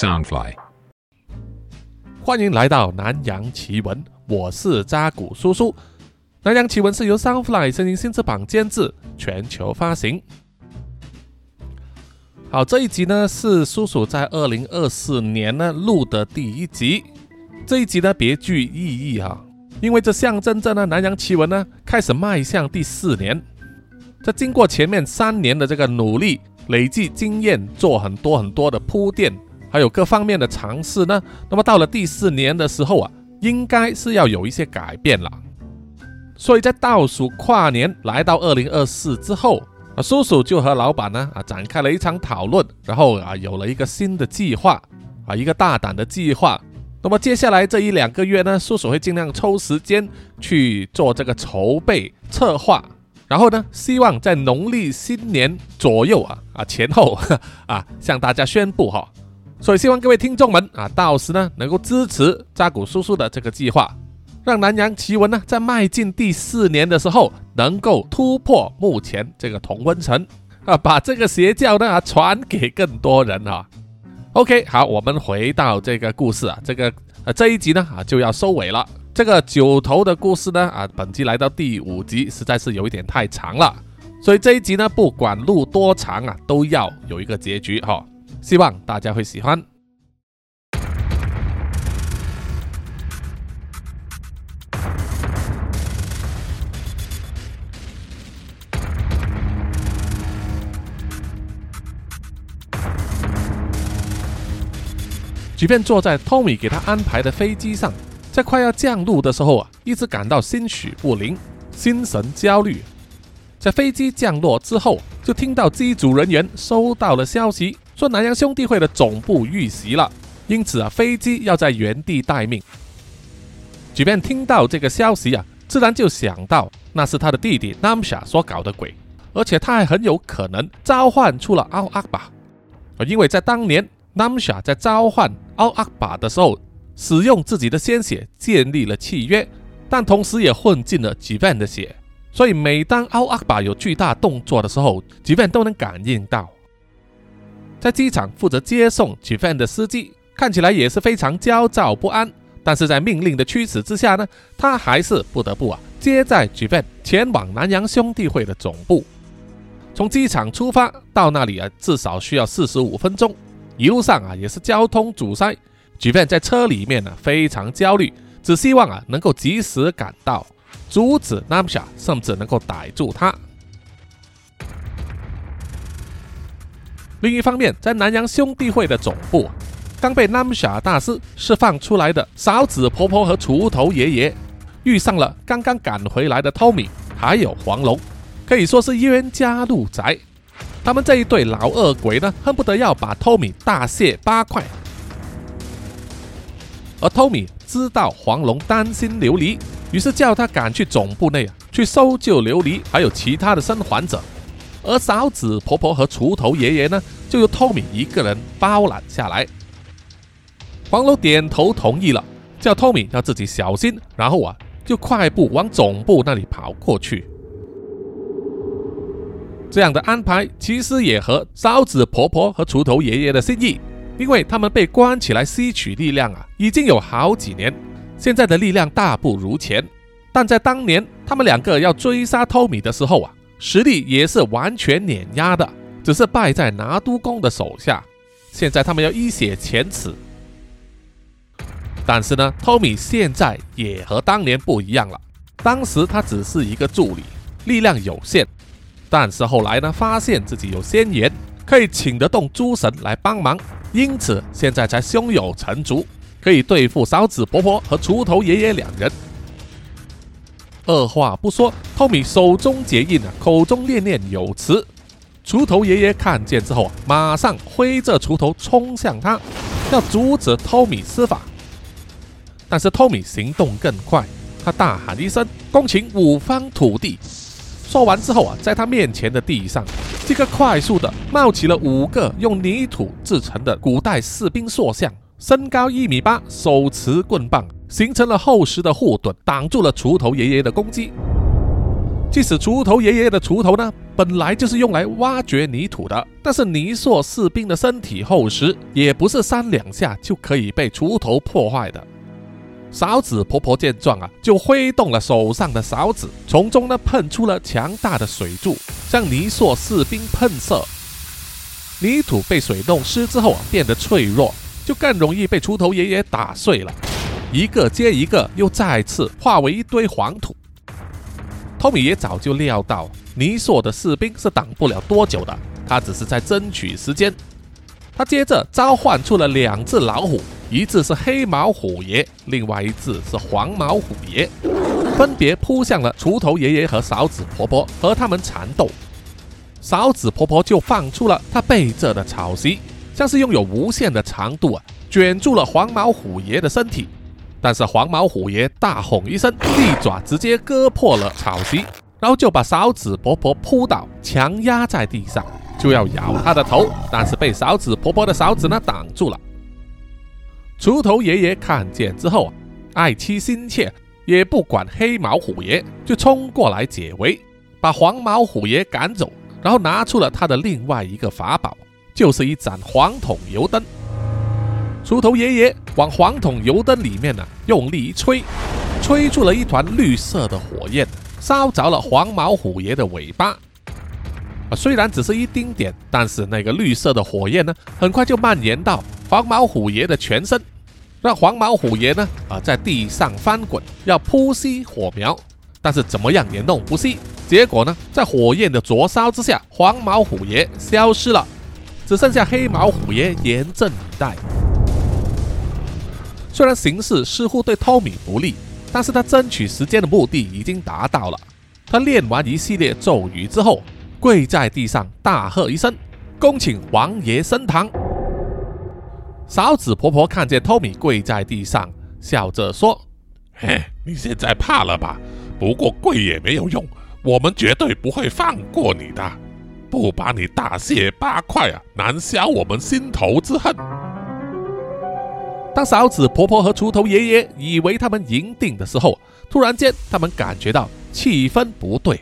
Soundfly，欢迎来到南洋奇闻，我是扎古叔叔。南洋奇闻是由 Soundfly 声音新翅膀监制，全球发行。好，这一集呢是叔叔在二零二四年呢录的第一集。这一集呢别具意义哈，因为这象征着呢南洋奇闻呢开始迈向第四年。在经过前面三年的这个努力，累计经验，做很多很多的铺垫，还有各方面的尝试呢，那么到了第四年的时候啊，应该是要有一些改变了。所以在倒数跨年来到二零二四之后。啊，叔叔就和老板呢啊展开了一场讨论，然后啊有了一个新的计划啊，一个大胆的计划。那么接下来这一两个月呢，叔叔会尽量抽时间去做这个筹备策划，然后呢，希望在农历新年左右啊啊前后 啊向大家宣布哈。所以希望各位听众们啊，到时呢能够支持扎古叔叔的这个计划。让南洋奇闻呢，在迈进第四年的时候，能够突破目前这个同温层啊，把这个邪教呢啊传给更多人啊。OK，好，我们回到这个故事啊，这个呃这一集呢啊就要收尾了。这个九头的故事呢啊，本集来到第五集，实在是有一点太长了，所以这一集呢不管录多长啊，都要有一个结局哈。希望大家会喜欢。即便坐在 Tommy 给他安排的飞机上，在快要降落的时候啊，一直感到心绪不宁、心神焦虑。在飞机降落之后，就听到机组人员收到了消息，说南洋兄弟会的总部遇袭了，因此啊，飞机要在原地待命。即便听到这个消息啊，自然就想到那是他的弟弟 Namsha 所搞的鬼，而且他还很有可能召唤出了奥阿巴，因为在当年 Namsha 在召唤。奥阿巴的时候，使用自己的鲜血建立了契约，但同时也混进了吉 n 的血，所以每当奥阿巴有巨大动作的时候，吉 n 都能感应到。在机场负责接送吉 n 的司机看起来也是非常焦躁不安，但是在命令的驱使之下呢，他还是不得不啊接载吉 n 前往南洋兄弟会的总部。从机场出发到那里啊，至少需要四十五分钟。一路上啊，也是交通阻塞，举便在车里面呢非常焦虑，只希望啊能够及时赶到，阻止 Namsha，甚至能够逮住他。另一方面，在南洋兄弟会的总部，刚被 Namsha 大师释放出来的勺子婆婆和锄头爷爷，遇上了刚刚赶回来的 Tommy，还有黄龙，可以说是冤家路窄。他们这一对老恶鬼呢，恨不得要把托米大卸八块。而托米知道黄龙担心琉璃，于是叫他赶去总部内啊，去搜救琉璃，还有其他的生还者。而嫂子婆婆和锄头爷爷呢，就由托米一个人包揽下来。黄楼点头同意了，叫托米要自己小心，然后啊，就快步往总部那里跑过去。这样的安排其实也合嫂子婆婆和锄头爷爷的心意，因为他们被关起来吸取力量啊，已经有好几年，现在的力量大不如前。但在当年他们两个要追杀托米的时候啊，实力也是完全碾压的，只是败在拿督公的手下。现在他们要一雪前耻。但是呢，托米现在也和当年不一样了，当时他只是一个助理，力量有限。但是后来呢，发现自己有仙缘，可以请得动诸神来帮忙，因此现在才胸有成竹，可以对付勺子婆婆和锄头爷爷两人。二话不说，托米手中结印啊，口中念念有词。锄头爷爷看见之后啊，马上挥着锄头冲向他，要阻止托米施法。但是托米行动更快，他大喊一声，恭请五方土地。说完之后啊，在他面前的地上，这个快速的冒起了五个用泥土制成的古代士兵塑像，身高一米八，手持棍棒，形成了厚实的护盾，挡住了锄头爷爷的攻击。即使锄头爷爷的锄头呢，本来就是用来挖掘泥土的，但是泥塑士兵的身体厚实，也不是三两下就可以被锄头破坏的。勺子婆婆见状啊，就挥动了手上的勺子，从中呢喷出了强大的水柱，向泥塑士兵喷射。泥土被水弄湿之后啊，变得脆弱，就更容易被锄头爷爷打碎了，一个接一个，又再次化为一堆黄土。托米也早就料到尼索的士兵是挡不了多久的，他只是在争取时间。他接着召唤出了两只老虎，一只是黑毛虎爷，另外一只是黄毛虎爷，分别扑向了锄头爷爷和勺子婆婆，和他们缠斗。勺子婆婆就放出了她背着的草席，像是拥有无限的长度啊，卷住了黄毛虎爷的身体。但是黄毛虎爷大吼一声，利爪直接割破了草席，然后就把勺子婆婆扑倒，强压在地上，就要咬她的头，但是被勺子婆婆的勺子呢挡住了。锄头爷爷看见之后啊，爱妻心切，也不管黑毛虎爷，就冲过来解围，把黄毛虎爷赶走，然后拿出了他的另外一个法宝，就是一盏黄铜油灯。锄头爷爷往黄桶油灯里面呢用力一吹，吹出了一团绿色的火焰，烧着了黄毛虎爷的尾巴。啊，虽然只是一丁点，但是那个绿色的火焰呢，很快就蔓延到黄毛虎爷的全身，让黄毛虎爷呢啊在地上翻滚，要扑熄火苗，但是怎么样也弄不熄。结果呢，在火焰的灼烧之下，黄毛虎爷消失了，只剩下黑毛虎爷严阵以待。虽然形势似乎对托米不利，但是他争取时间的目的已经达到了。他练完一系列咒语之后，跪在地上大喝一声：“恭请王爷升堂。”勺子婆婆看见托米跪在地上，笑着说：“嘿，你现在怕了吧？不过跪也没有用，我们绝对不会放过你的，不把你大卸八块啊，难消我们心头之恨。”当勺子婆婆和锄头爷爷以为他们赢定的时候，突然间他们感觉到气氛不对，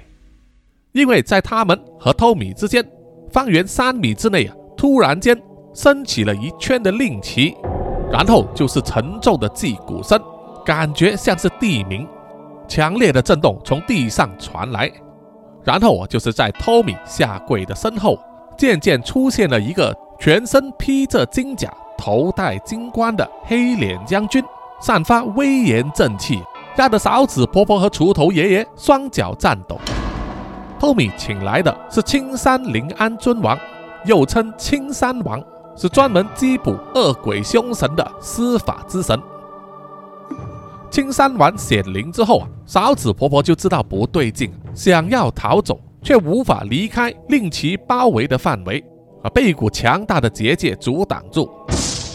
因为在他们和托米之间，方圆三米之内啊，突然间升起了一圈的令旗，然后就是沉重的击鼓声，感觉像是地鸣，强烈的震动从地上传来，然后，就是在托米下跪的身后，渐渐出现了一个全身披着金甲。头戴金冠的黑脸将军，散发威严正气，压得勺子婆婆和锄头爷爷双脚颤抖。托米请来的是青山临安尊王，又称青山王，是专门缉捕恶鬼凶神的司法之神。青山王显灵之后啊，勺子婆婆就知道不对劲，想要逃走，却无法离开令其包围的范围，啊，被一股强大的结界阻挡住。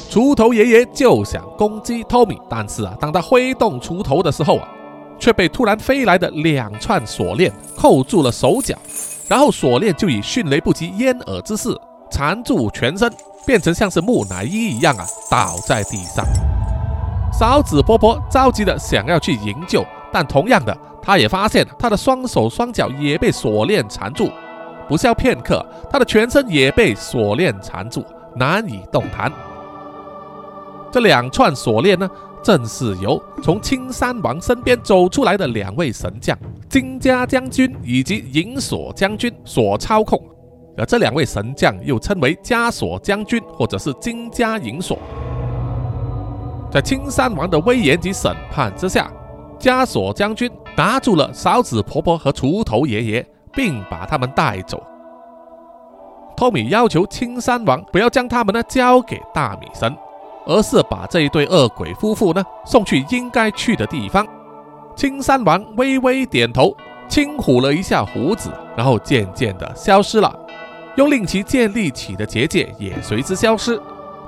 锄头爷爷就想攻击托米，但是啊，当他挥动锄头的时候啊，却被突然飞来的两串锁链扣住了手脚，然后锁链就以迅雷不及掩耳之势缠住全身，变成像是木乃伊一样啊，倒在地上。勺子婆婆着急的想要去营救，但同样的，她也发现她的双手双脚也被锁链缠住，不消片刻，他的全身也被锁链缠住，难以动弹。这两串锁链呢，正是由从青山王身边走出来的两位神将金家将军以及银锁将军所操控。而这两位神将又称为枷锁将军或者是金家银锁。在青山王的威严及审判之下，枷锁将军拿住了勺子婆婆和锄头爷爷，并把他们带走。托米要求青山王不要将他们呢交给大米神。而是把这一对恶鬼夫妇呢送去应该去的地方。青山王微微点头，轻抚了一下胡子，然后渐渐的消失了，又令其建立起的结界也随之消失。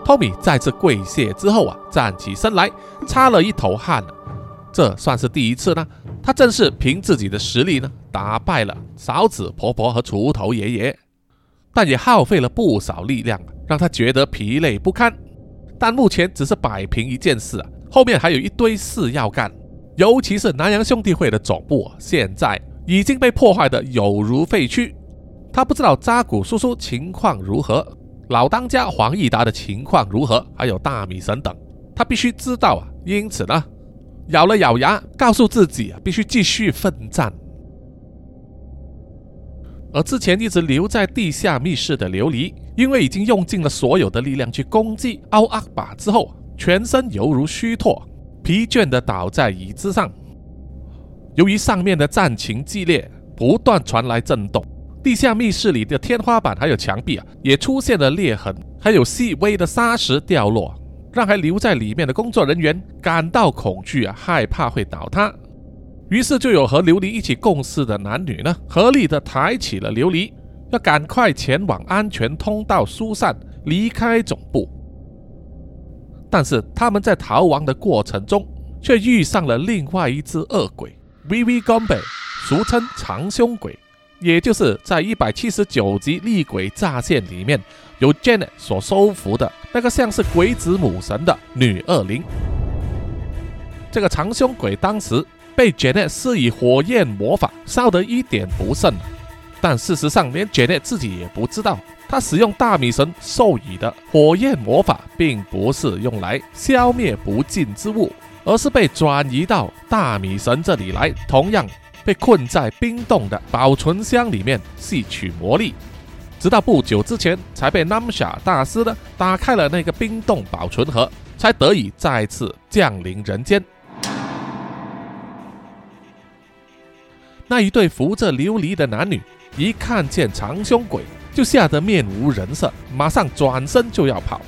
托米再次跪谢之后啊，站起身来，擦了一头汗。这算是第一次呢，他正是凭自己的实力呢打败了勺子婆婆和锄头爷爷，但也耗费了不少力量，让他觉得疲累不堪。但目前只是摆平一件事啊，后面还有一堆事要干。尤其是南洋兄弟会的总部，现在已经被破坏的有如废墟。他不知道扎古叔叔情况如何，老当家黄义达的情况如何，还有大米神等，他必须知道啊。因此呢，咬了咬牙，告诉自己，必须继续奋战。而之前一直留在地下密室的琉璃，因为已经用尽了所有的力量去攻击奥阿巴之后，全身犹如虚脱，疲倦地倒在椅子上。由于上面的战情激烈，不断传来震动，地下密室里的天花板还有墙壁啊，也出现了裂痕，还有细微的沙石掉落，让还留在里面的工作人员感到恐惧啊，害怕会倒塌。于是就有和琉璃一起共事的男女呢，合力的抬起了琉璃，要赶快前往安全通道疏散，离开总部。但是他们在逃亡的过程中，却遇上了另外一只恶鬼 ——V V Gombe，俗称长胸鬼，也就是在一百七十九集厉鬼乍现里面由 Janet 所收服的那个像是鬼子母神的女恶灵。这个长胸鬼当时。被 Janet 施以火焰魔法烧得一点不剩，但事实上连 Janet 自己也不知道，他使用大米神授予的火焰魔法，并不是用来消灭不净之物，而是被转移到大米神这里来，同样被困在冰冻的保存箱里面吸取魔力，直到不久之前才被 Namsha 大师呢打开了那个冰冻保存盒，才得以再次降临人间。那一对扶着琉璃的男女，一看见长胸鬼，就吓得面无人色，马上转身就要跑。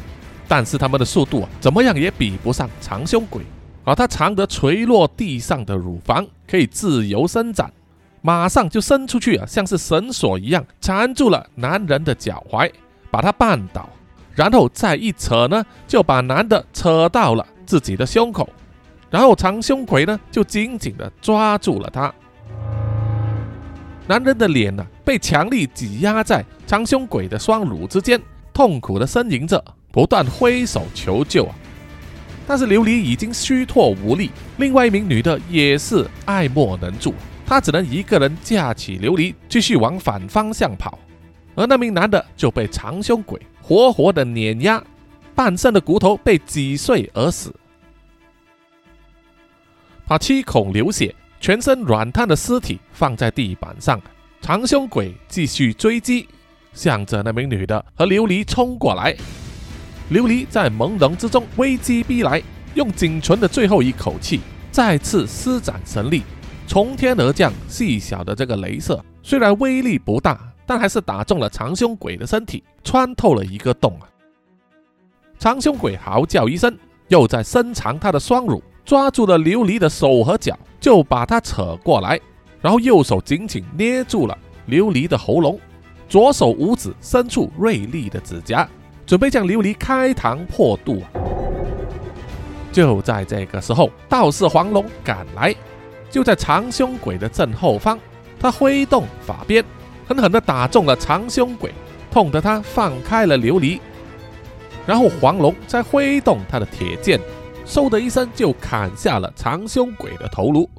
但是他们的速度啊，怎么样也比不上长胸鬼。而他长得垂落地上的乳房可以自由伸展，马上就伸出去啊，像是绳索一样缠住了男人的脚踝，把他绊倒，然后再一扯呢，就把男的扯到了自己的胸口，然后长胸鬼呢，就紧紧的抓住了他。男人的脸呢，被强力挤压在长胸鬼的双乳之间，痛苦的呻吟着，不断挥手求救啊！但是琉璃已经虚脱无力，另外一名女的也是爱莫能助，他只能一个人架起琉璃，继续往反方向跑。而那名男的就被长胸鬼活活的碾压，半身的骨头被挤碎而死，把七孔流血。全身软瘫的尸体放在地板上，长胸鬼继续追击，向着那名女的和琉璃冲过来。琉璃在朦胧之中危机逼来，用仅存的最后一口气，再次施展神力，从天而降细小的这个镭射，虽然威力不大，但还是打中了长胸鬼的身体，穿透了一个洞啊！长胸鬼嚎叫一声，又在伸长他的双乳，抓住了琉璃的手和脚。就把他扯过来，然后右手紧紧捏住了琉璃的喉咙，左手五指伸出锐利的指甲，准备将琉璃开膛破肚啊。就在这个时候，道士黄龙赶来，就在长胸鬼的正后方，他挥动法鞭，狠狠地打中了长胸鬼，痛得他放开了琉璃。然后黄龙再挥动他的铁剑。嗖的一声，就砍下了长胸鬼的头颅。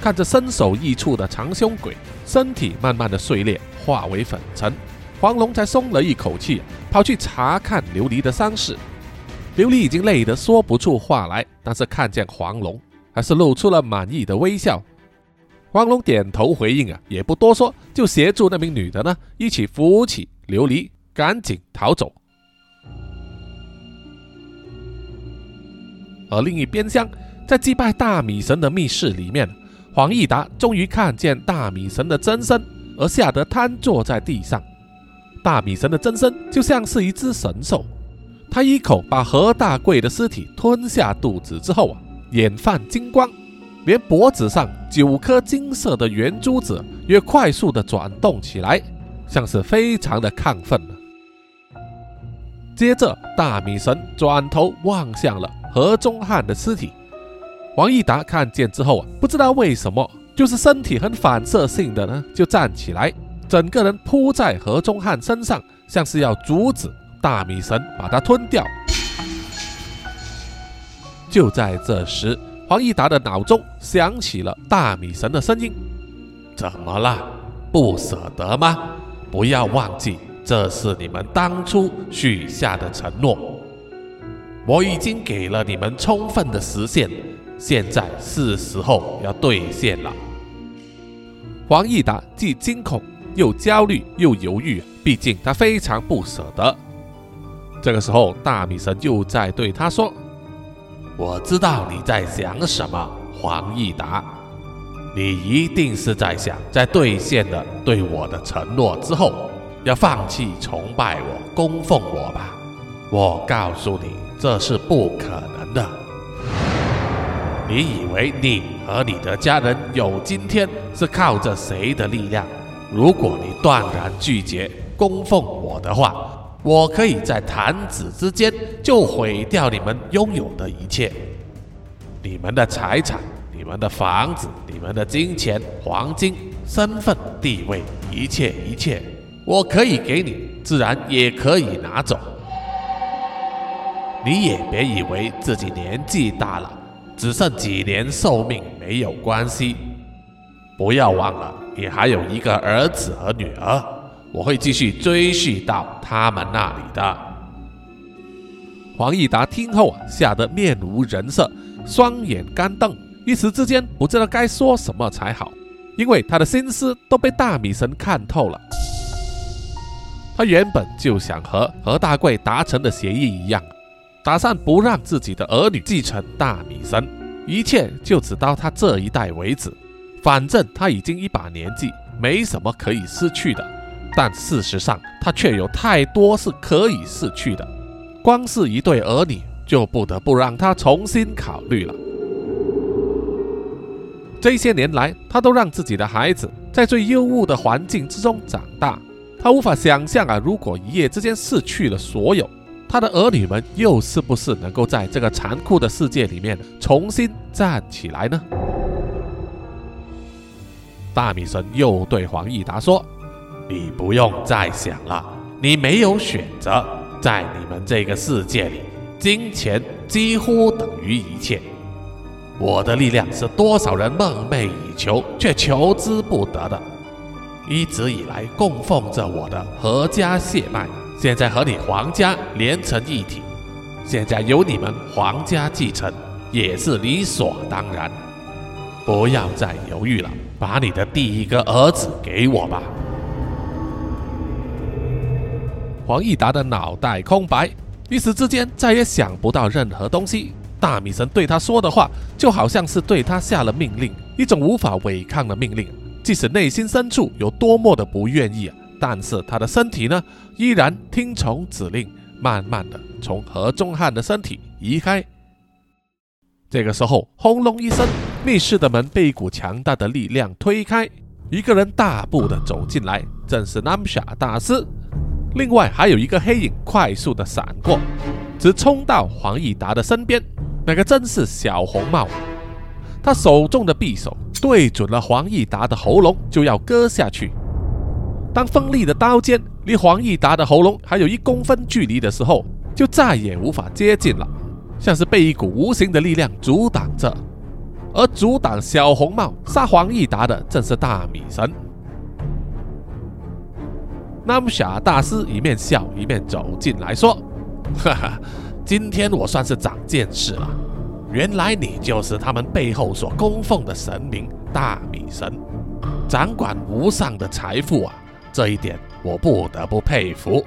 看着身首异处的长胸鬼，身体慢慢的碎裂，化为粉尘，黄龙才松了一口气，跑去查看琉璃的伤势。琉璃已经累得说不出话来，但是看见黄龙，还是露出了满意的微笑。黄龙点头回应啊，也不多说，就协助那名女的呢，一起扶起琉璃，赶紧逃走。而另一边厢，在祭拜大米神的密室里面，黄义达终于看见大米神的真身，而吓得瘫坐在地上。大米神的真身就像是一只神兽，他一口把何大贵的尸体吞下肚子之后啊，眼泛金光，连脖子上九颗金色的圆珠子也快速的转动起来，像是非常的亢奋接着，大米神转头望向了。何中汉的尸体，王义达看见之后啊，不知道为什么，就是身体很反射性的呢，就站起来，整个人扑在何中汉身上，像是要阻止大米神把他吞掉。就在这时，黄义达的脑中响起了大米神的声音：“怎么了？不舍得吗？不要忘记，这是你们当初许下的承诺。我已经给了你们充分的实现，现在是时候要兑现了。”黄义达既惊恐又焦虑又犹豫，毕竟他非常不舍得。这个时候，大米神又在对他说：“我知道你在想什么，黄义达，你一定是在想，在兑现了对我的承诺之后，要放弃崇拜我、供奉我吧？我告诉你，这是不可能的。”你以为你和你的家人有今天是靠着谁的力量？如果你断然拒绝供奉我的话，我可以在弹指之间就毁掉你们拥有的一切，你们的财产、你们的房子、你们的金钱、黄金、身份、地位，一切一切，我可以给你，自然也可以拿走。你也别以为自己年纪大了。只剩几年寿命没有关系，不要忘了，你还有一个儿子和女儿，我会继续追续到他们那里的。黄义达听后啊，吓得面无人色，双眼干瞪，一时之间不知道该说什么才好，因为他的心思都被大米神看透了。他原本就想和何大贵达成的协议一样。打算不让自己的儿女继承大米神，一切就只到他这一代为止。反正他已经一把年纪，没什么可以失去的。但事实上，他却有太多是可以失去的。光是一对儿女，就不得不让他重新考虑了。这些年来，他都让自己的孩子在最优渥的环境之中长大。他无法想象啊，如果一夜之间失去了所有。他的儿女们又是不是能够在这个残酷的世界里面重新站起来呢？大米神又对黄义达说：“你不用再想了，你没有选择。在你们这个世界里，金钱几乎等于一切。我的力量是多少人梦寐以求却求之不得的。一直以来供奉着我的何家血脉。”现在和你皇家连成一体，现在由你们皇家继承也是理所当然。不要再犹豫了，把你的第一个儿子给我吧。黄义达的脑袋空白，一时之间再也想不到任何东西。大米神对他说的话，就好像是对他下了命令，一种无法违抗的命令，即使内心深处有多么的不愿意。但是他的身体呢，依然听从指令，慢慢的从何中汉的身体移开。这个时候，轰隆一声，密室的门被一股强大的力量推开，一个人大步的走进来，正是南夏大师。另外还有一个黑影快速的闪过，直冲到黄义达的身边。那个真是小红帽，他手中的匕首对准了黄义达的喉咙，就要割下去。当锋利的刀尖离黄义达的喉咙还有一公分距离的时候，就再也无法接近了，像是被一股无形的力量阻挡着。而阻挡小红帽杀黄义达的正是大米神。南姆夏大师一面笑一面走进来说：“哈哈，今天我算是长见识了，原来你就是他们背后所供奉的神明大米神，掌管无上的财富啊！”这一点我不得不佩服。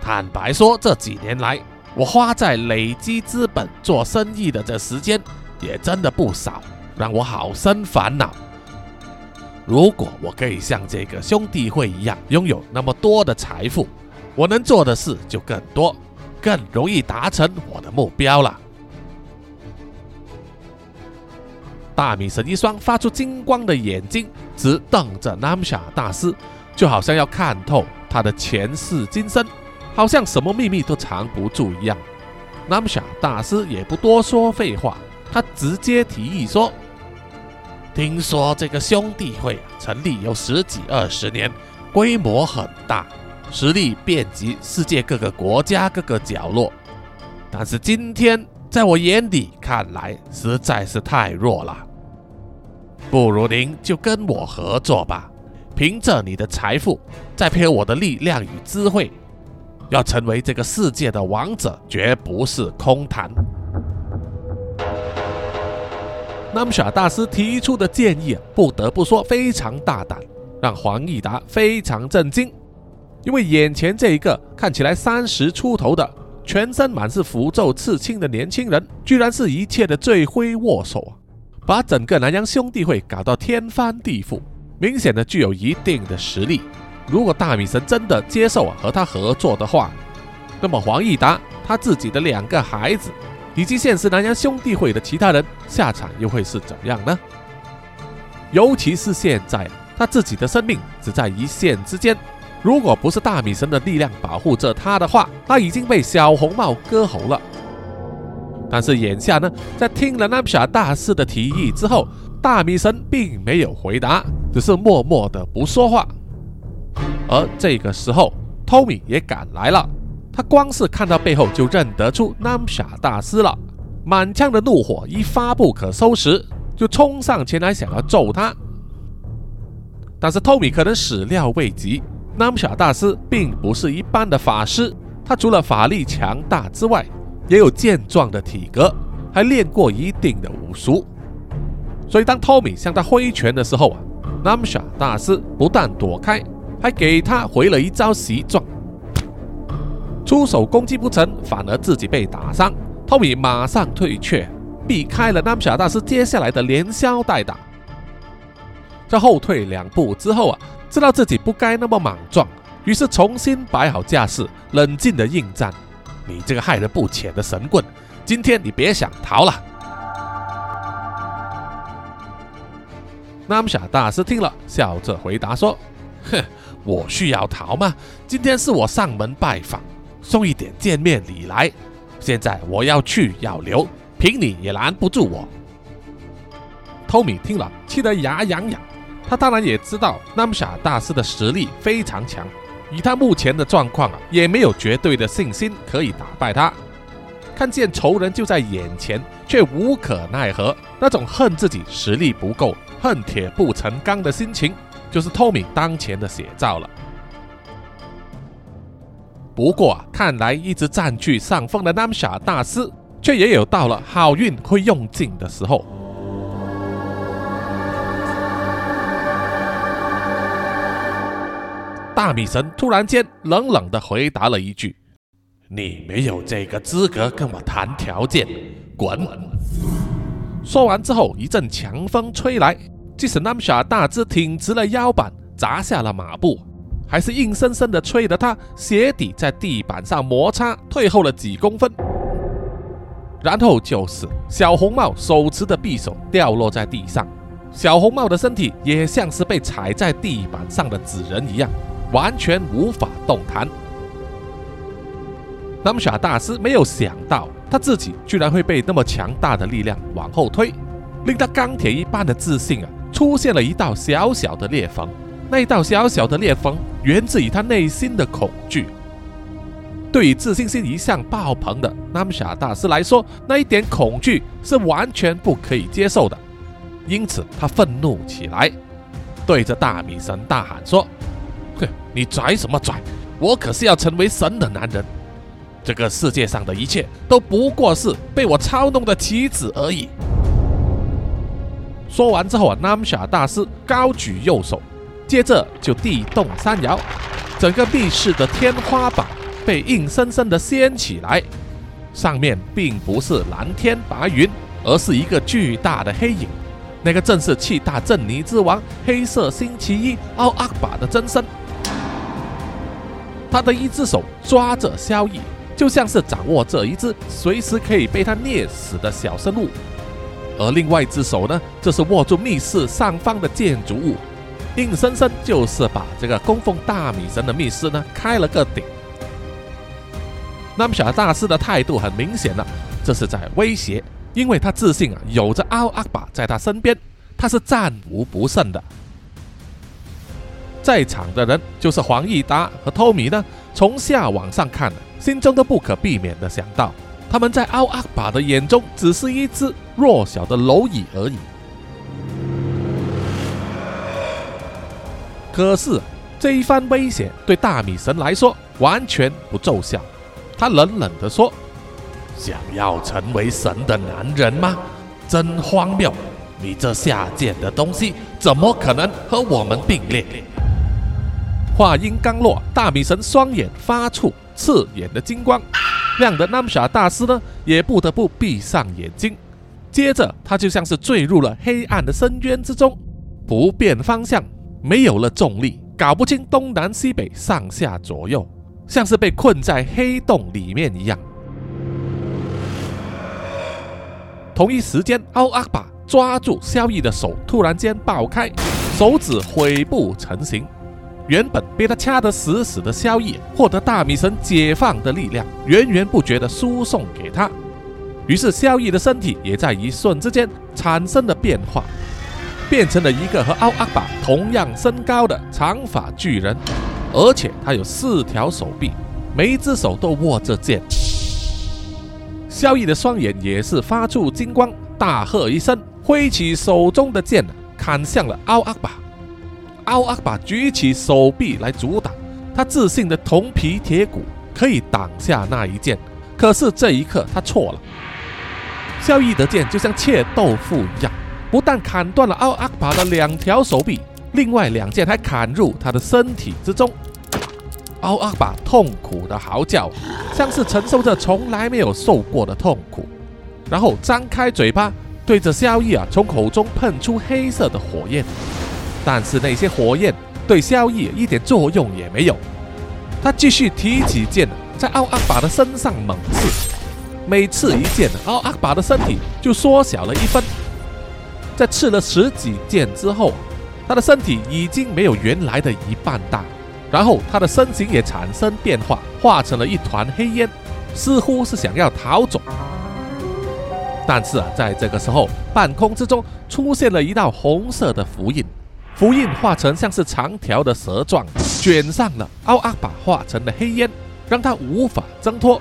坦白说，这几年来我花在累积资本做生意的这时间也真的不少，让我好生烦恼。如果我可以像这个兄弟会一样拥有那么多的财富，我能做的事就更多，更容易达成我的目标了。大米神一双发出金光的眼睛直瞪着南姆夏大师。就好像要看透他的前世今生，好像什么秘密都藏不住一样。南夏大师也不多说废话，他直接提议说：“听说这个兄弟会成立有十几二十年，规模很大，实力遍及世界各个国家各个角落。但是今天在我眼里看来实在是太弱了。不如您就跟我合作吧，凭着你的财富，再配合我的力量与智慧，要成为这个世界的王者，绝不是空谈。南傻大师提出的建议，不得不说非常大胆，让黄义达非常震惊。因为眼前这一个看起来三十出头的、全身满是符咒刺青的年轻人，居然是一切的罪魁祸首啊！把整个南洋兄弟会搞到天翻地覆，明显的具有一定的实力。如果大米神真的接受和他合作的话，那么黄义达他自己的两个孩子，以及现实南洋兄弟会的其他人下场又会是怎样呢？尤其是现在他自己的生命只在一线之间。如果不是大米神的力量保护着他的话，他已经被小红帽割喉了。但是眼下呢，在听了南傻大师的提议之后，大米神并没有回答，只是默默的不说话。而这个时候，托米也赶来了。他光是看到背后就认得出南傻大师了，满腔的怒火一发不可收拾，就冲上前来想要揍他。但是托米可能始料未及。南傻大师并不是一般的法师，他除了法力强大之外，也有健壮的体格，还练过一定的武术。所以当托米向他挥拳的时候啊，南傻大师不但躲开，还给他回了一招袭撞。出手攻击不成，反而自己被打伤。托米马上退却，避开了南傻大师接下来的连削带打。在后退两步之后啊。知道自己不该那么莽撞，于是重新摆好架势，冷静的应战。你这个害人不浅的神棍，今天你别想逃了。南傻大师听了，笑着回答说：“哼，我需要逃吗？今天是我上门拜访，送一点见面礼来。现在我要去要留，凭你也拦不住我。”托米听了，气得牙痒痒。他当然也知道南姆傻大师的实力非常强，以他目前的状况啊，也没有绝对的信心可以打败他。看见仇人就在眼前，却无可奈何，那种恨自己实力不够、恨铁不成钢的心情，就是托米当前的写照了。不过啊，看来一直占据上风的南姆傻大师，却也有到了好运会用尽的时候。大米神突然间冷冷的回答了一句：“你没有这个资格跟我谈条件，滚！”说完之后，一阵强风吹来，即使南傻大只挺直了腰板，砸下了马步，还是硬生生地吹得他鞋底在地板上摩擦，退后了几公分。然后就是小红帽手持的匕首掉落在地上，小红帽的身体也像是被踩在地板上的纸人一样。完全无法动弹。南傻大师没有想到，他自己居然会被那么强大的力量往后推，令他钢铁一般的自信啊，出现了一道小小的裂缝。那一道小小的裂缝源自于他内心的恐惧。对于自信心一向爆棚的南傻大师来说，那一点恐惧是完全不可以接受的。因此，他愤怒起来，对着大米神大喊说。哼你拽什么拽？我可是要成为神的男人，这个世界上的一切都不过是被我操弄的棋子而已。说完之后啊，南傻大师高举右手，接着就地动山摇，整个密室的天花板被硬生生的掀起来，上面并不是蓝天白云，而是一个巨大的黑影，那个正是气大镇尼之王黑色星期一奥阿巴的真身。他的一只手抓着萧逸，就像是掌握着一只随时可以被他捏死的小生物；而另外一只手呢，则是握住密室上方的建筑物，硬生生就是把这个供奉大米神的密室呢开了个顶。那么小大师的态度很明显了，这是在威胁，因为他自信啊，有着奥阿巴在他身边，他是战无不胜的。在场的人就是黄义达和托米呢，从下往上看，心中都不可避免的想到，他们在奥阿巴的眼中只是一只弱小的蝼蚁而已。可是这一番威胁对大米神来说完全不奏效，他冷冷地说：“想要成为神的男人吗？真荒谬！你这下贱的东西，怎么可能和我们并列？”话音刚落，大米神双眼发出刺眼的金光，亮的南沙大师呢也不得不闭上眼睛。接着，他就像是坠入了黑暗的深渊之中，不变方向。没有了重力，搞不清东南西北上下左右，像是被困在黑洞里面一样。同一时间，奥阿巴抓住萧逸的手，突然间爆开，手指悔不成形。原本被他掐得死死的萧逸，获得大米神解放的力量，源源不绝地输送给他。于是，萧逸的身体也在一瞬之间产生了变化。变成了一个和奥阿巴同样身高的长发巨人，而且他有四条手臂，每一只手都握着剑。萧逸的双眼也是发出金光，大喝一声，挥起手中的剑，砍向了奥阿巴。奥阿巴举起手臂来阻挡，他自信的铜皮铁骨可以挡下那一剑，可是这一刻他错了，萧逸的剑就像切豆腐一样。不但砍断了奥阿巴的两条手臂，另外两剑还砍入他的身体之中。奥阿巴痛苦的嚎叫，像是承受着从来没有受过的痛苦，然后张开嘴巴对着萧逸啊，从口中喷出黑色的火焰。但是那些火焰对萧逸一点作用也没有。他继续提起剑，在奥阿巴的身上猛刺，每刺一剑，奥阿巴的身体就缩小了一分。在刺了十几剑之后，他的身体已经没有原来的一半大，然后他的身形也产生变化，化成了一团黑烟，似乎是想要逃走。但是啊，在这个时候，半空之中出现了一道红色的符印，符印化成像是长条的蛇状，卷上了奥阿巴化成的黑烟，让他无法挣脱。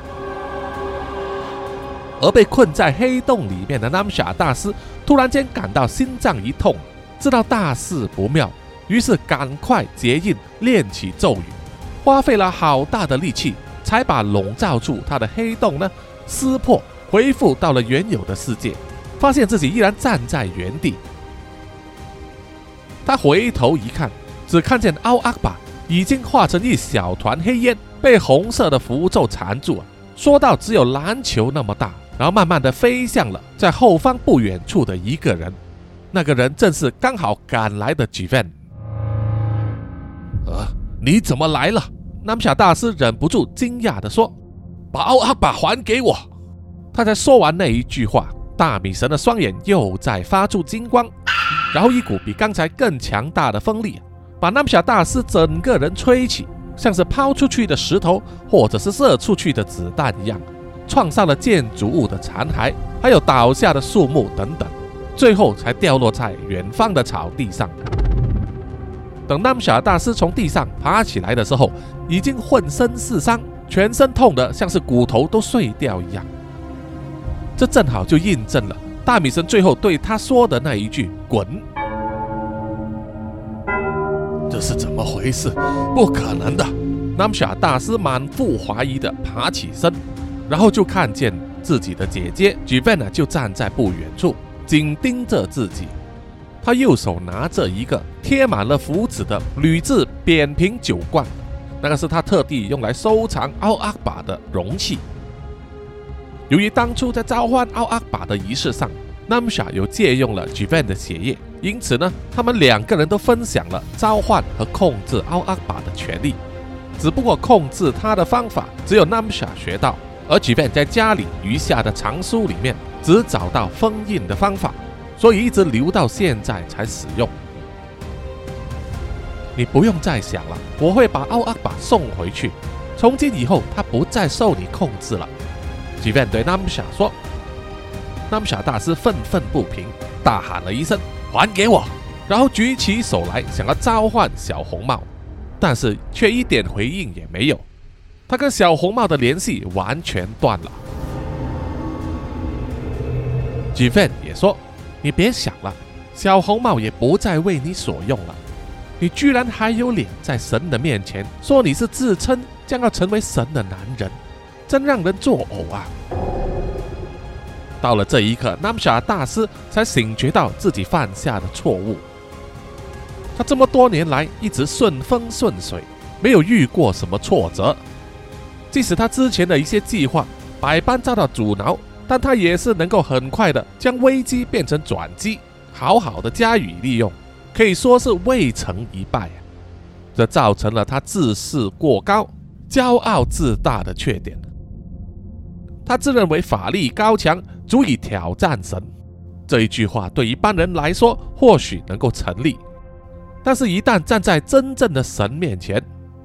而被困在黑洞里面的南夏大师突然间感到心脏一痛，知道大事不妙，于是赶快结印练起咒语，花费了好大的力气，才把笼罩住他的黑洞呢撕破，恢复到了原有的世界，发现自己依然站在原地。他回头一看，只看见奥阿巴已经化成一小团黑烟，被红色的符咒缠住，说到只有篮球那么大。然后慢慢的飞向了在后方不远处的一个人，那个人正是刚好赶来的 j 吉 n 呃，你怎么来了？南夏大师忍不住惊讶的说：“把奥阿巴还给我！”他才说完那一句话，大米神的双眼又在发出金光，然后一股比刚才更强大的风力把南夏大师整个人吹起，像是抛出去的石头或者是射出去的子弹一样。创上了建筑物的残骸，还有倒下的树木等等，最后才掉落在远方的草地上。等南夏大师从地上爬起来的时候，已经浑身是伤，全身痛得像是骨头都碎掉一样。这正好就印证了大米神最后对他说的那一句“滚”。这是怎么回事？不可能的！南夏大师满腹怀疑的爬起身。然后就看见自己的姐姐 Givan 就站在不远处，紧盯着自己。他右手拿着一个贴满了符纸的铝制扁平酒罐，那个是他特地用来收藏奥阿巴的容器。由于当初在召唤奥阿巴的仪式上，Namsha 有借用了 Givan 的血液，因此呢，他们两个人都分享了召唤和控制奥阿巴的权利。只不过控制他的方法，只有 Namsha 学到。而即便在家里余下的藏书里面，只找到封印的方法，所以一直留到现在才使用。你不用再想了，我会把奥阿巴送回去。从今以后，他不再受你控制了。即便对南夏说，南夏大师愤愤不平，大喊了一声：“还给我！”然后举起手来，想要召唤小红帽，但是却一点回应也没有。他跟小红帽的联系完全断了。吉芬也说：“你别想了，小红帽也不再为你所用了。你居然还有脸在神的面前说你是自称将要成为神的男人，真让人作呕啊！”到了这一刻，南姆夏大师才醒觉到自己犯下的错误。他这么多年来一直顺风顺水，没有遇过什么挫折。即使他之前的一些计划百般遭到阻挠，但他也是能够很快的将危机变成转机，好好的加以利用，可以说是未成一败。这造成了他自视过高、骄傲自大的缺点。他自认为法力高强。足以挑战神，这一句话对一般人来说或许能够成立，但是，一旦站在真正的神面前，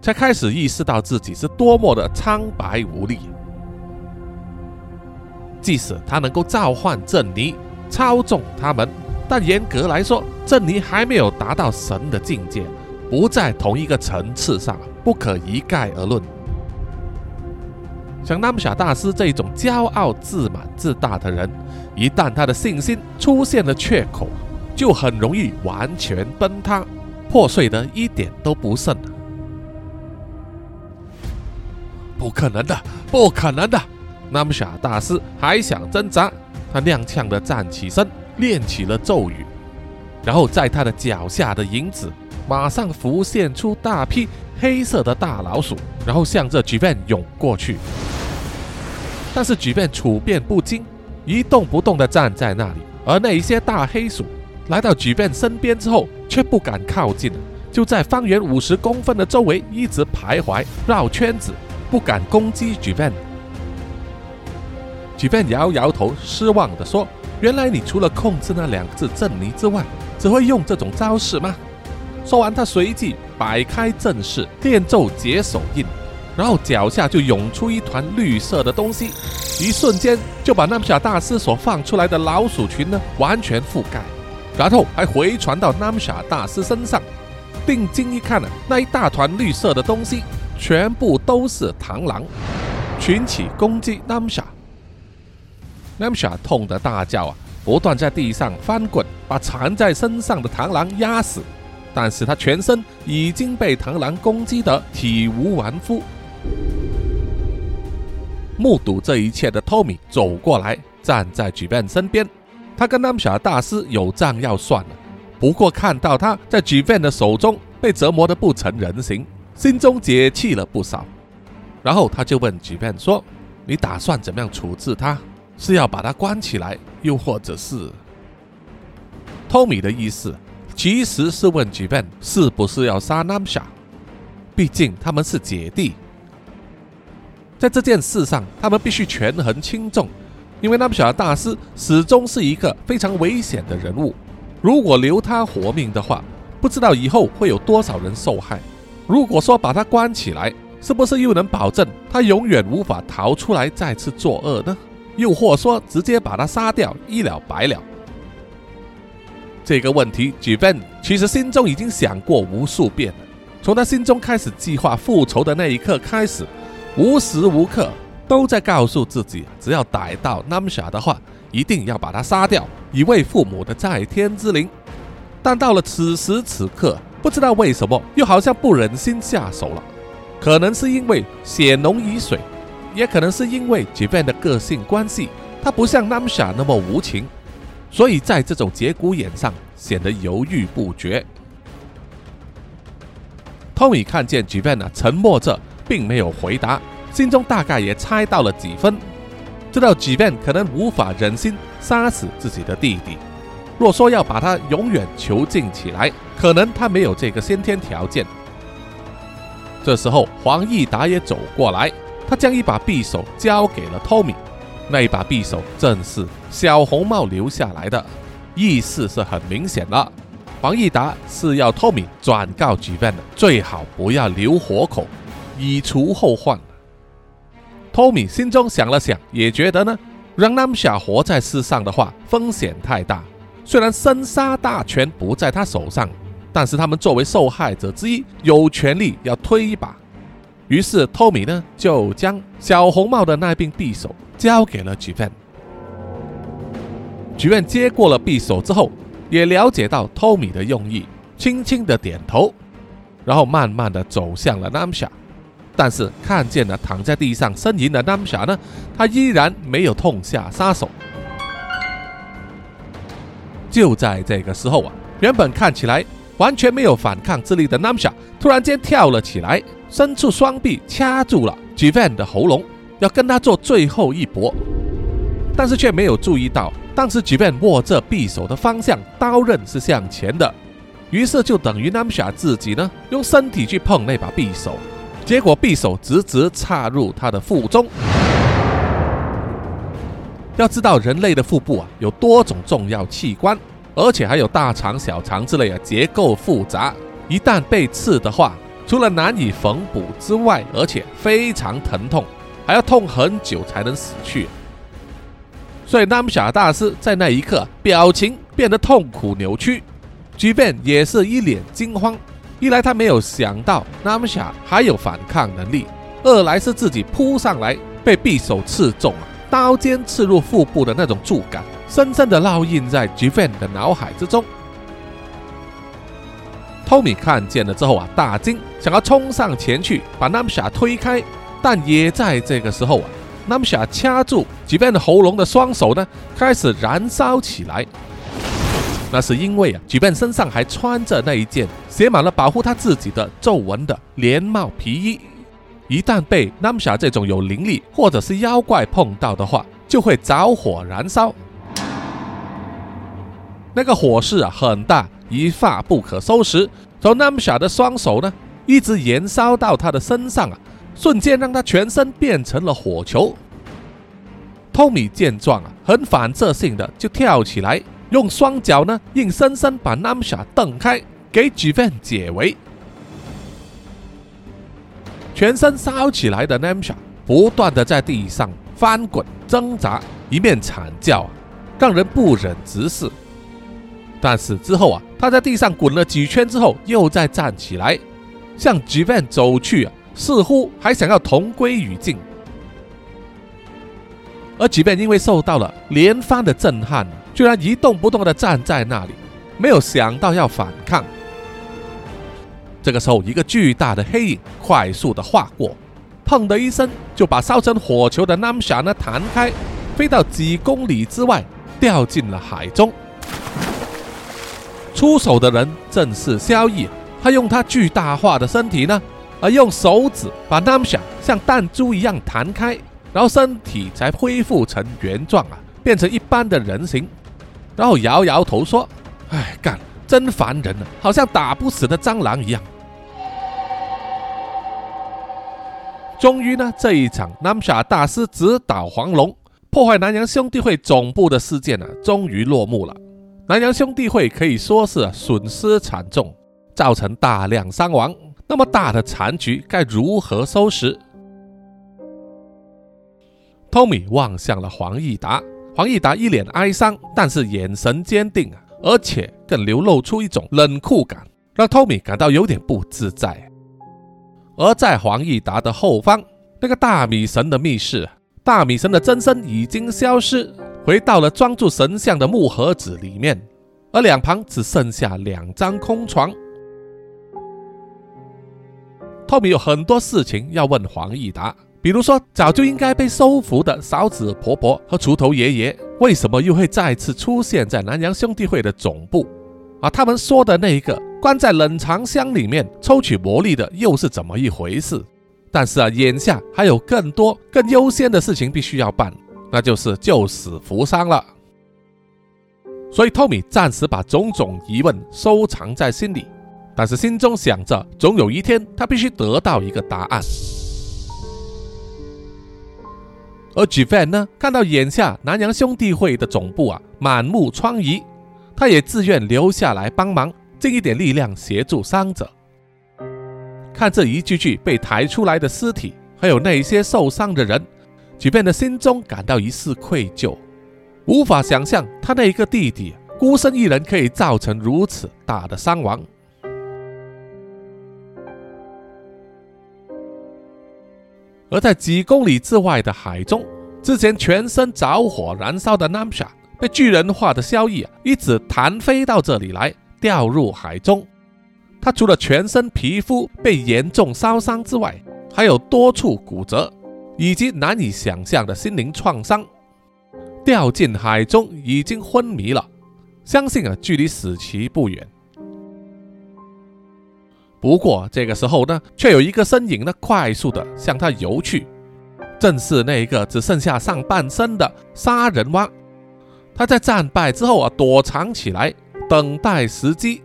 才开始意识到自己是多么的苍白无力。即使他能够召唤正尼，操纵他们，但严格来说，正尼还没有达到神的境界，不在同一个层次上，不可一概而论。像纳姆夏大师这种骄傲自满自大的人，一旦他的信心出现了缺口，就很容易完全崩塌，破碎的一点都不剩。不可能的，不可能的！纳姆夏大师还想挣扎，他踉跄的站起身，念起了咒语，然后在他的脚下的影子马上浮现出大批黑色的大老鼠，然后向着 g v a n 涌过去。但是举变处变不惊，一动不动地站在那里。而那一些大黑鼠来到举变身边之后，却不敢靠近，就在方圆五十公分的周围一直徘徊绕圈子，不敢攻击举变。举变摇摇头，失望地说：“原来你除了控制那两只镇尼之外，只会用这种招式吗？”说完，他随即摆开阵势，念咒解手印。然后脚下就涌出一团绿色的东西，一瞬间就把纳姆夏大师所放出来的老鼠群呢完全覆盖，然后还回传到纳姆夏大师身上。定睛一看呢，那一大团绿色的东西全部都是螳螂，群起攻击 Namsha。Namsha 痛得大叫啊，不断在地上翻滚，把缠在身上的螳螂压死。但是他全身已经被螳螂攻击得体无完肤。目睹这一切的托米走过来，站在举变身边。他跟南小大师有账要算。不过看到他在举变的手中被折磨得不成人形，心中解气了不少。然后他就问举变说：“你打算怎么样处置他？是要把他关起来，又或者是？”托米的意思其实是问举变是不是要杀南小，毕竟他们是姐弟。在这件事上，他们必须权衡轻重，因为那么小的大师始终是一个非常危险的人物。如果留他活命的话，不知道以后会有多少人受害。如果说把他关起来，是不是又能保证他永远无法逃出来再次作恶呢？又或说直接把他杀掉，一了百了？这个问题，举芬其实心中已经想过无数遍了。从他心中开始计划复仇的那一刻开始。无时无刻都在告诉自己，只要逮到 Namsha 的话，一定要把他杀掉，以慰父母的在天之灵。但到了此时此刻，不知道为什么，又好像不忍心下手了。可能是因为血浓于水，也可能是因为 Jivan 的个性关系，他不像 Namsha 那么无情，所以在这种节骨眼上显得犹豫不决。Tommy 看见 Jivan 沉默着。并没有回答，心中大概也猜到了几分，知道吉便可能无法忍心杀死自己的弟弟。若说要把他永远囚禁起来，可能他没有这个先天条件。这时候，黄义达也走过来，他将一把匕首交给了托米。那一把匕首正是小红帽留下来的，意思是很明显了。黄义达是要托米转告吉便的，最好不要留活口。以除后患。托米心中想了想，也觉得呢，让南夏活在世上的话，风险太大。虽然生杀大权不在他手上，但是他们作为受害者之一，有权利要推一把。于是托米呢，就将小红帽的那柄匕首交给了吉芬。菊院接过了匕首之后，也了解到托米的用意，轻轻的点头，然后慢慢的走向了南夏。但是看见了躺在地上呻吟的南夏呢，他依然没有痛下杀手。就在这个时候啊，原本看起来完全没有反抗之力的 Namsha 突然间跳了起来，伸出双臂掐住了 Jivan 的喉咙，要跟他做最后一搏，但是却没有注意到。当时 Jiwan 握着匕首的方向，刀刃是向前的，于是就等于 Namsha 自己呢，用身体去碰那把匕首，结果匕首直直插入他的腹中。要知道，人类的腹部啊有多种重要器官，而且还有大肠、小肠之类啊，结构复杂。一旦被刺的话，除了难以缝补之外，而且非常疼痛，还要痛很久才能死去。所以南夏大师在那一刻表情变得痛苦扭曲，即便也是一脸惊慌。一来他没有想到南夏还有反抗能力，二来是自己扑上来被匕首刺中啊，刀尖刺入腹部的那种触感，深深的烙印在 j v a n 的脑海之中。托米看见了之后啊，大惊，想要冲上前去把 nasa 推开，但也在这个时候啊。nasa 掐住吉便的喉咙的双手呢，开始燃烧起来。那是因为啊，吉便身上还穿着那一件写满了保护他自己的皱纹的连帽皮衣，一旦被 Namsha 这种有灵力或者是妖怪碰到的话，就会着火燃烧。那个火势啊很大，一发不可收拾，从 Namsha 的双手呢，一直燃烧到他的身上啊。瞬间让他全身变成了火球。托米见状啊，很反射性的就跳起来，用双脚呢硬生生把 Namsha 蹬开，给 Jivan 解围。全身烧起来的 Namsha 不断的在地上翻滚挣扎，一面惨叫，让人不忍直视。但是之后啊，他在地上滚了几圈之后，又再站起来，向 Jivan 走去啊。似乎还想要同归于尽，而即便因为受到了连番的震撼，居然一动不动的站在那里，没有想到要反抗。这个时候，一个巨大的黑影快速的划过，砰的一声就把烧成火球的 Namsha 呢弹开，飞到几公里之外，掉进了海中。出手的人正是萧逸，他用他巨大化的身体呢。而用手指把 Namsha 像弹珠一样弹开，然后身体才恢复成原状啊，变成一般的人形。然后摇摇头说：“哎，干，真烦人啊，好像打不死的蟑螂一样。”终于呢，这一场 Namsha 大师直捣黄龙，破坏南洋兄弟会总部的事件呢，终于落幕了。南洋兄弟会可以说是损失惨重，造成大量伤亡。那么大的残局该如何收拾？托米望向了黄义达，黄义达一脸哀伤，但是眼神坚定啊，而且更流露出一种冷酷感，让托米感到有点不自在。而在黄义达的后方，那个大米神的密室，大米神的真身已经消失，回到了装住神像的木盒子里面，而两旁只剩下两张空床。托米有很多事情要问黄义达，比如说早就应该被收服的嫂子婆婆和锄头爷爷，为什么又会再次出现在南洋兄弟会的总部？啊，他们说的那一个关在冷藏箱里面抽取魔力的又是怎么一回事？但是啊，眼下还有更多更优先的事情必须要办，那就是救死扶伤了。所以托米暂时把种种疑问收藏在心里。但是心中想着，总有一天他必须得到一个答案。而 j v a n 呢，看到眼下南洋兄弟会的总部啊满目疮痍，他也自愿留下来帮忙，尽一点力量协助伤者。看这一具具被抬出来的尸体，还有那些受伤的人 j v a n 的心中感到一丝愧疚，无法想象他那一个弟弟孤身一人可以造成如此大的伤亡。而在几公里之外的海中，之前全身着火燃烧的 Namsha 被巨人化的萧逸啊，一直弹飞到这里来，掉入海中。他除了全身皮肤被严重烧伤之外，还有多处骨折，以及难以想象的心灵创伤。掉进海中已经昏迷了，相信啊，距离死期不远。不过这个时候呢，却有一个身影呢，快速的向他游去，正是那一个只剩下上半身的杀人蛙。他在战败之后啊，躲藏起来，等待时机，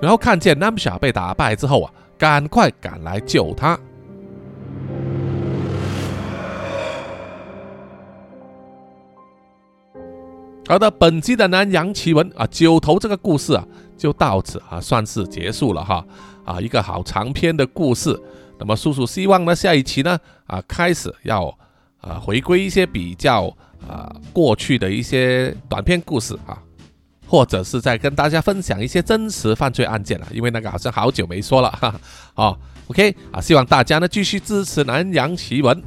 然后看见 Namsha 被打败之后啊，赶快赶来救他。好的，本期的南洋奇闻啊，九头这个故事啊，就到此啊，算是结束了哈。啊，一个好长篇的故事。那么叔叔希望呢，下一期呢，啊，开始要啊回归一些比较啊过去的一些短篇故事啊，或者是在跟大家分享一些真实犯罪案件了，因为那个好像好久没说了 哈。哦，OK 啊，希望大家呢继续支持南洋奇闻。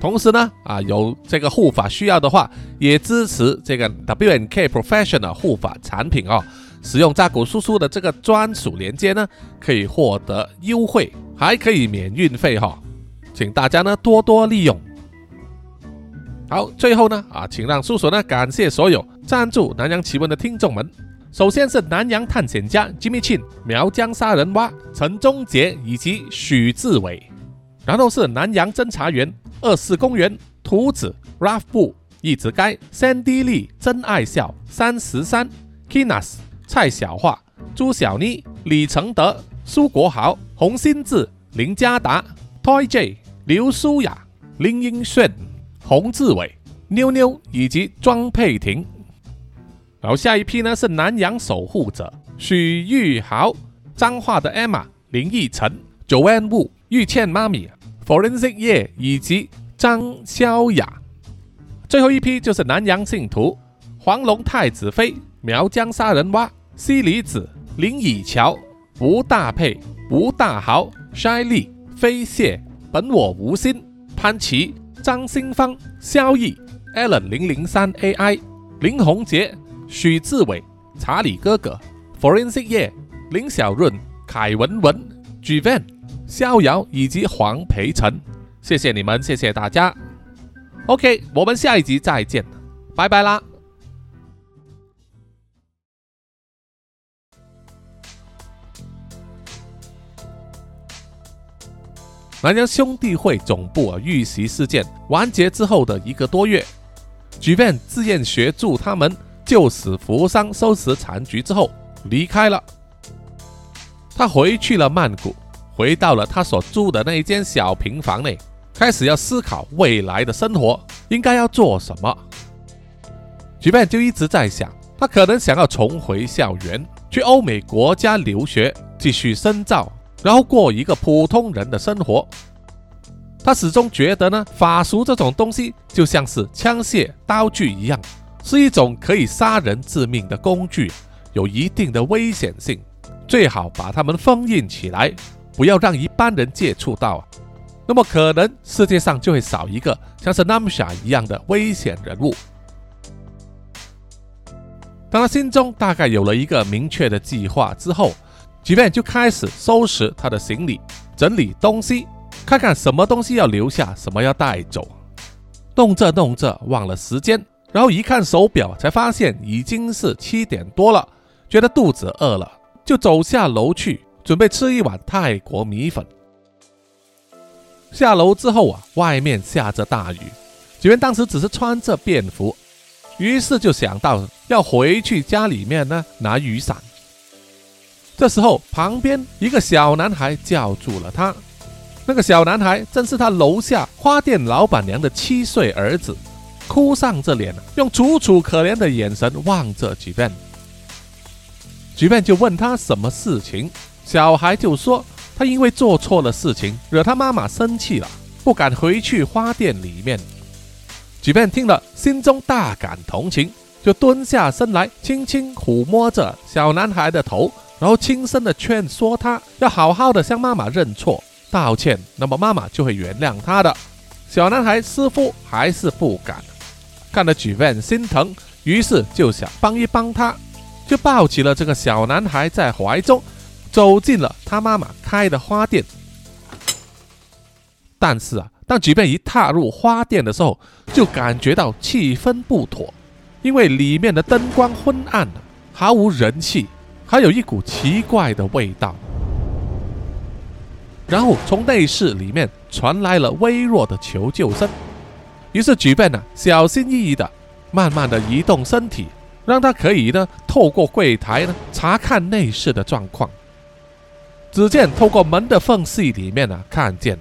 同时呢，啊，有这个护法需要的话，也支持这个 W N K Professional 护法产品哦。使用扎古叔叔的这个专属链接呢，可以获得优惠，还可以免运费哈。请大家呢多多利用。好，最后呢，啊，请让叔叔呢感谢所有赞助南洋奇闻的听众们。首先是南洋探险家 Jimmy Chin、苗疆杀人蛙陈忠杰以及许志伟，然后是南洋侦查员。二四公园、图子、Ralph 布、一直该、Sandy Lee、真爱笑、三十三、Kinas、蔡小桦、朱小妮、李承德、苏国豪、洪新志、林家达、Toy J、刘舒雅、林英炫、洪志伟、妞妞以及庄佩婷。然后下一批呢是南洋守护者许玉豪、彰化的 Emma、林奕晨、Joanne Wu、玉倩妈咪。Forensic 叶以及张潇雅，最后一批就是南洋信徒黄龙太子妃、苗疆杀人蛙、西里子、林以乔、吴大佩、吴大豪、筛利、飞蟹、本我无心、潘琪、张新芳、萧逸、Allen 零零三 AI、林宏杰、许志伟、查理哥哥、Forensic 叶、林小润、凯文文、Gvan。逍遥以及黄培成，谢谢你们，谢谢大家。OK，我们下一集再见，拜拜啦！南洋兄弟会总部啊遇袭事件完结之后的一个多月 g v a n 自愿协助他们救死扶伤、收拾残局之后离开了，他回去了曼谷。回到了他所住的那一间小平房内，开始要思考未来的生活应该要做什么。举办就一直在想，他可能想要重回校园，去欧美国家留学，继续深造，然后过一个普通人的生活。他始终觉得呢，法术这种东西就像是枪械、刀具一样，是一种可以杀人致命的工具，有一定的危险性，最好把它们封印起来。不要让一般人接触到啊，那么可能世界上就会少一个像是 Namsha 一样的危险人物。当他心中大概有了一个明确的计划之后 j v a n 就开始收拾他的行李，整理东西，看看什么东西要留下，什么要带走。弄着弄着忘了时间，然后一看手表，才发现已经是七点多了，觉得肚子饿了，就走下楼去。准备吃一碗泰国米粉。下楼之后啊，外面下着大雨。吉元当时只是穿着便服，于是就想到要回去家里面呢拿雨伞。这时候，旁边一个小男孩叫住了他。那个小男孩正是他楼下花店老板娘的七岁儿子，哭丧着脸，用楚楚可怜的眼神望着吉元。吉元就问他什么事情。小孩就说：“他因为做错了事情，惹他妈妈生气了，不敢回去花店里面。”举便听了，心中大感同情，就蹲下身来，轻轻抚摸着小男孩的头，然后轻声的劝说他要好好的向妈妈认错道歉，那么妈妈就会原谅他的。小男孩似乎还是不敢，看得举便心疼，于是就想帮一帮他，就抱起了这个小男孩在怀中，走进了他妈妈开的花店。但是啊，当举便一踏入花店的时候，就感觉到气氛不妥，因为里面的灯光昏暗，毫无人气，还有一股奇怪的味道。然后从内室里面传来了微弱的求救声，于是举便呢小心翼翼的、慢慢的移动身体，让他可以呢透过柜台呢查看内室的状况。只见透过门的缝隙里面呢，看见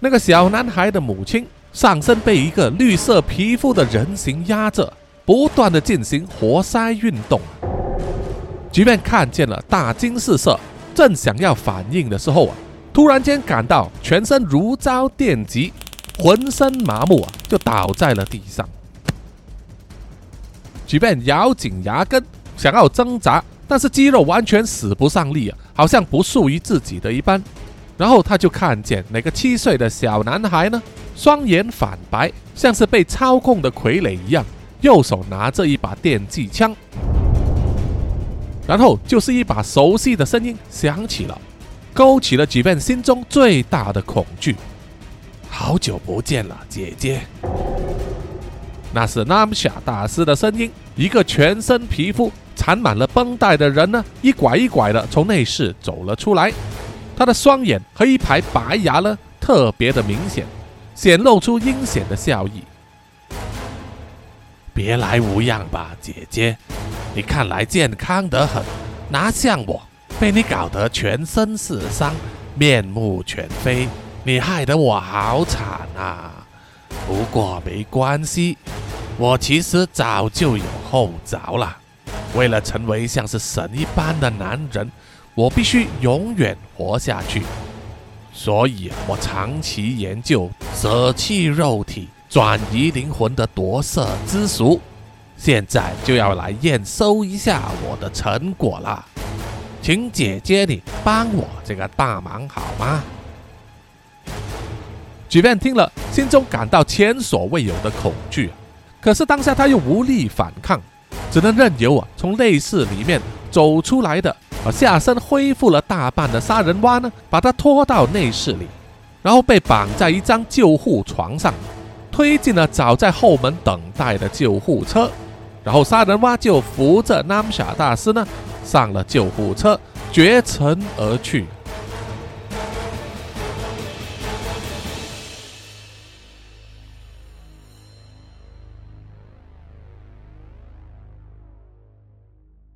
那个小男孩的母亲上身被一个绿色皮肤的人形压着，不断的进行活塞运动。举便看见了，大惊失色，正想要反应的时候啊。突然间感到全身如遭电击，浑身麻木啊，就倒在了地上。即便咬紧牙根想要挣扎，但是肌肉完全使不上力啊，好像不属于自己的一般。然后他就看见那个七岁的小男孩呢，双眼反白，像是被操控的傀儡一样，右手拿着一把电击枪。然后就是一把熟悉的声音响起了。勾起了几份心中最大的恐惧。好久不见了，姐姐。那是纳姆夏大师的声音。一个全身皮肤缠满了绷带的人呢，一拐一拐的从内室走了出来。他的双眼和一排白牙呢，特别的明显，显露出阴险的笑意。别来无恙吧，姐姐。你看来健康得很，哪像我。被你搞得全身是伤，面目全非，你害得我好惨啊！不过没关系，我其实早就有后着了。为了成为像是神一般的男人，我必须永远活下去。所以，我长期研究舍弃肉体、转移灵魂的夺舍之术，现在就要来验收一下我的成果了。请姐姐你帮我这个大忙好吗？举便听了，心中感到前所未有的恐惧，可是当下他又无力反抗，只能任由啊从内室里面走出来的啊下身恢复了大半的杀人蛙呢，把他拖到内室里，然后被绑在一张救护床上，推进了早在后门等待的救护车，然后杀人蛙就扶着南夏大师呢。上了救护车，绝尘而去。